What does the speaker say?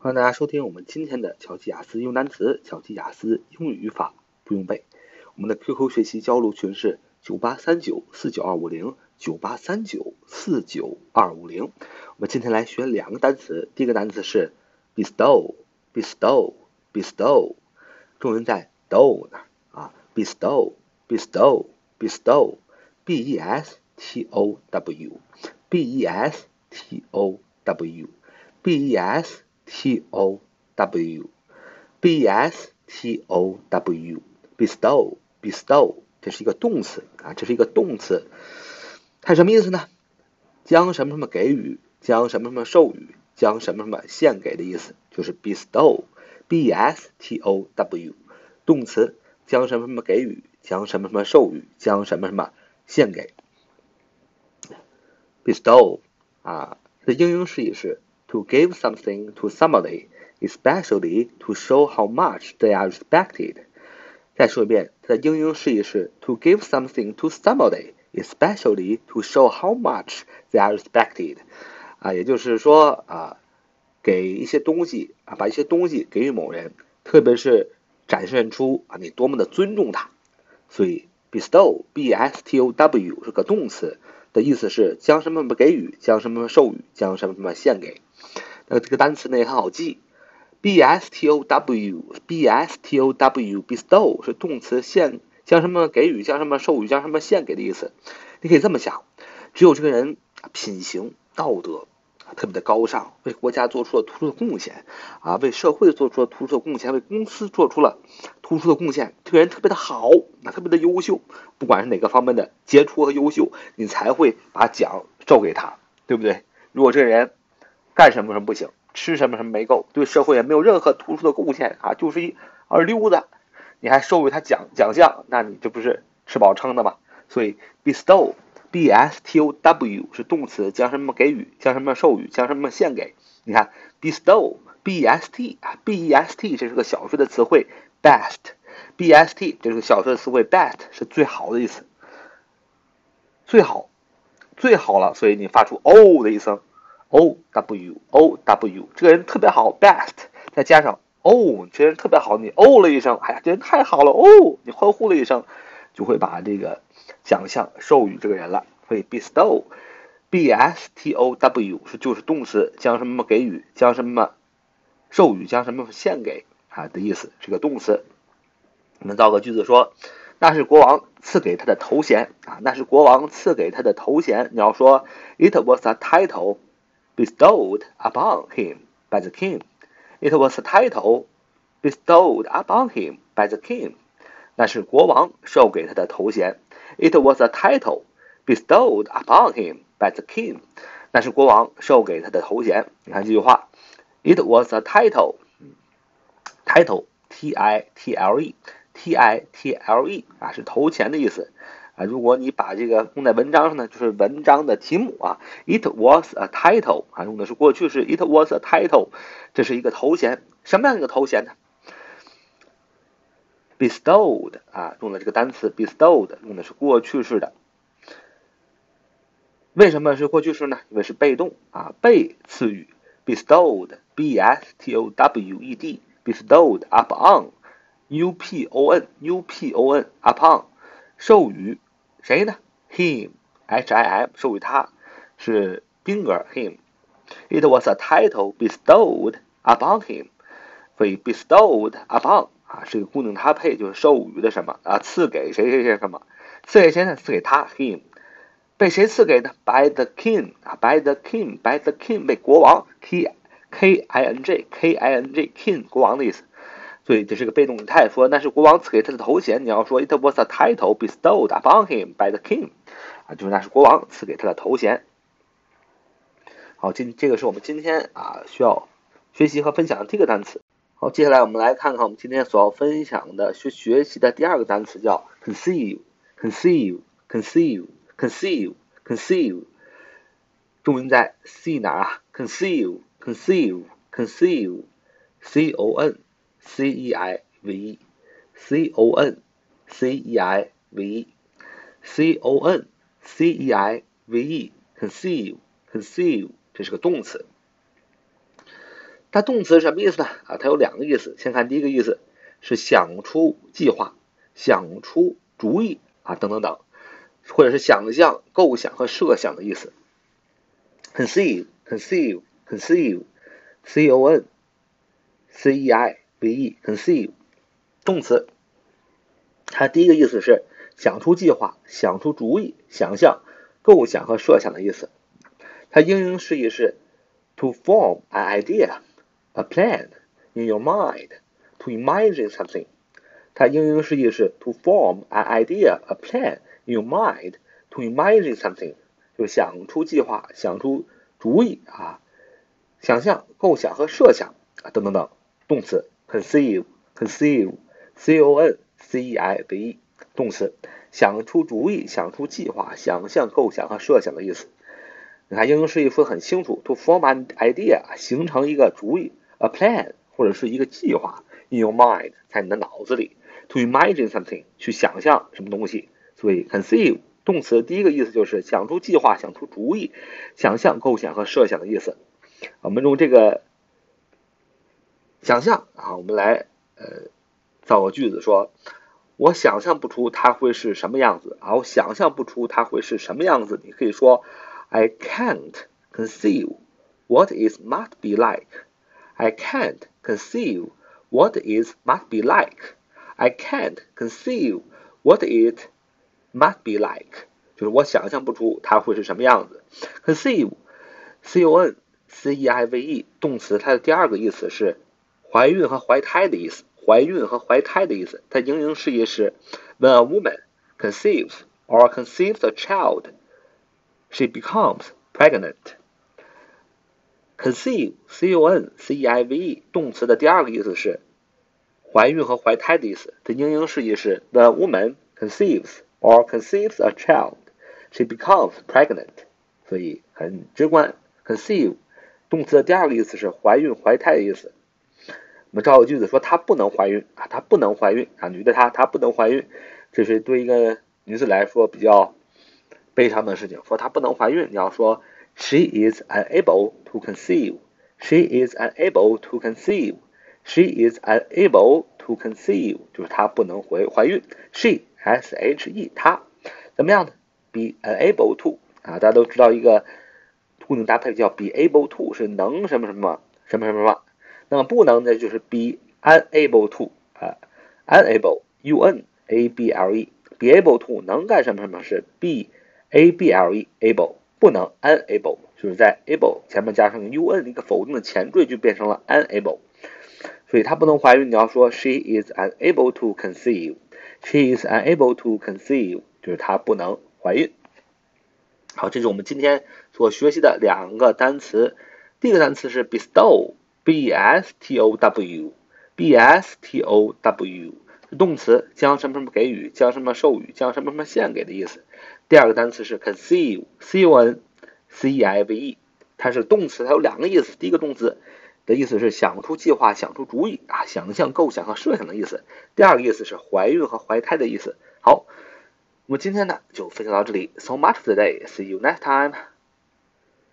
欢迎大家收听我们今天的巧记雅思用单词、巧记雅思英语语法不用背。我们的 QQ 学习交流群是九八三九四九二五零九八三九四九二五零。我们今天来学两个单词，第一个单词是 bestow，bestow，bestow，重音在 do 那啊，bestow，bestow，bestow，b e s t o w，b e s t o w，b e s T O W B S T O W bestow bestow 这是一个动词啊，这是一个动词，它什么意思呢？将什么什么给予，将什么什么授予，将什么什么献给的意思，就是 bestow B S T O W 动词，将什么什么给予，将什么什么授予，将什么什么献给。bestow 啊，这英英释义是。To give something to somebody, especially to show how much they are respected。再说一遍，它的英英释义是 to give something to somebody, especially to show how much they are respected。啊，也就是说啊，给一些东西啊，把一些东西给予某人，特别是展现出啊你多么的尊重他。所以 bestow, b-s-t-o-w 是个动词。的意思是将什么什么给予，将什么什么授予，将什么什么献给。那这个单词呢也很好记，b s t o w，b s t o w，bestow 是动词，献将什么给予，将什么授予，将什么献给的意思。你可以这么想，只有这个人品行道德。特别的高尚，为国家做出了突出的贡献啊，为社会做出了突出的贡献，为公司做出了突出的贡献。这个人特别的好，那特别的优秀，不管是哪个方面的杰出和优秀，你才会把奖授给他，对不对？如果这个人干什么什么不行，吃什么什么没够，对社会也没有任何突出的贡献啊，就是一二溜子，你还授予他奖奖项，那你这不是吃饱撑的吗？所以 bestow。b s t o w 是动词，将什么给予，将什么授予，将什么献给。你看，bestow，b s t 啊，b e s t 这是个小说的词汇，best，b s t 这是个小说的词汇，best 是最好的意思，最好，最好了。所以你发出哦的一声，o w o w，这个人特别好，best，再加上 o，这人特别好，你 o 了一声，哎呀，这人太好了哦，你欢呼了一声，就会把这个。奖项授予这个人了，所以 bestow，b s t o w 是就是动词，将什么给予，将什么授予，将什么献给啊的意思，是个动词。我们造个句子说，那是国王赐给他的头衔啊，那是国王赐给他的头衔。你要说，it was a title bestowed upon him by the king。it was a title bestowed upon him by the king。那是国王授给他的头衔。It was a title bestowed upon him by the king。那是国王授给他的头衔。你看这句话，It was a title，title，t i t l e，t i t l e 啊，是头衔的意思 啊。如果你把这个用在文章上呢，就是文章的题目啊。It was a title 啊，用的是过去式。It was a title，这是一个头衔。什么样一个头衔呢？bestowed 啊，用的这个单词 bestowed 用的是过去式的。为什么是过去式呢？因为是被动啊，被赐予 bestowed，b s t o w e d，bestowed upon u p o n u p o n upon 授予谁呢？him h i m 授予他是宾格 him。It was a title bestowed upon him，所以 bestowed upon。啊，是一个固定搭配，就是授予的什么啊？赐给谁谁谁什么？赐给谁呢？赐给他 him，被谁赐给呢？By the king 啊，by the king，by the king 被国王 k k i n g k i n g king 国王的意思。所以这是个被动语态，说那是国王赐给他的头衔。你要说 it was a title bestowed upon him by the king，啊，就是那是国王赐给他的头衔。好，今这个是我们今天啊需要学习和分享的第一个单词。好，接下来我们来看看我们今天所要分享的学学习的第二个单词，叫 conceive，conceive，conceive，conceive，conceive，重音在 c 哪啊？conceive，conceive，conceive，c o n c e i v e，c o n c e i v e，c o n c e i v e，conceive，conceive，这是个动词。它动词什么意思呢？啊，它有两个意思。先看第一个意思，是想出计划、想出主意啊，等等等，或者是想象、构想和设想的意思。conceive, conceive, conceive, c o n c e i b e conceive，动词。它第一个意思是想出计划、想出主意、想象、构想和设想的意思。它英英释义是 to form an idea, a plan in your mind, to imagine something。它英英释义是 to form an idea, a plan in your mind, to imagine something。就是想出计划、想出主意啊，想象、构想和设想啊等等等。动词 conceive, conceive, c o n c e i v e。动词想出主意、想出计划、想象、构想和设想的意思。你看英英释义说很清楚，to form an idea，形成一个主意，a plan 或者是一个计划，in your mind，在你的脑子里，to imagine something，去想象什么东西。所以 conceive 动词第一个意思就是想出计划、想出主意、想象、构想和设想的意思。我们用这个想象啊，我们来呃造个句子，说我想象不出它会是什么样子啊，我想象不出它会是什么样子。你可以说。I can't conceive what it must be like. I can't conceive what it must be like. I can't conceive what it must be like. 就是我想象不出它会是什么样子。Conceive，c o n c e i v e，动词，它的第二个意思是怀孕和怀胎的意思。怀孕和怀胎的意思，它英英释义是 When a woman conceives or conceives a child she becomes pregnant. Conceive, c-o-n-c-e-i-v-e，动词的第二个意思是怀孕和怀胎的意思。它英英释义是 The woman conceives or conceives a child, she becomes pregnant。所以很直观，conceive 动词的第二个意思是怀孕怀胎的意思。我们造个句子说她不能怀孕啊，她不能怀孕啊，女的她她不能怀孕，这是对一个女子来说比较。悲伤的事情，说她不能怀孕，你要说 she is unable to conceive。she is unable to conceive。she is unable to conceive，就是她不能怀怀孕。she s h e 她怎么样呢？be unable to 啊，大家都知道一个固定搭配叫 be able to，是能什么什么什么什么什么。那么不能的就是 be unable to 啊，unable u n a b l e be able to 能干什么什么是 be able able 不能 unable 就是在 able 前面加上个 un 一个否定的前缀就变成了 unable，所以她不能怀孕。你要说 she is unable to conceive，she is unable to conceive 就是她不能怀孕。好，这是我们今天所学习的两个单词。第一个单词是 bestow b s t o w b s t o w 是动词，将什么什么给予，将什么授予，将什么什么献给的意思。第二个单词是 conceive，c o n c e i v e，它是动词，它有两个意思。第一个动词的意思是想出计划、想出主意啊，想象、构想和设想的意思。第二个意思是怀孕和怀胎的意思。好，我们今天呢就分享到这里。So much today. See you next time.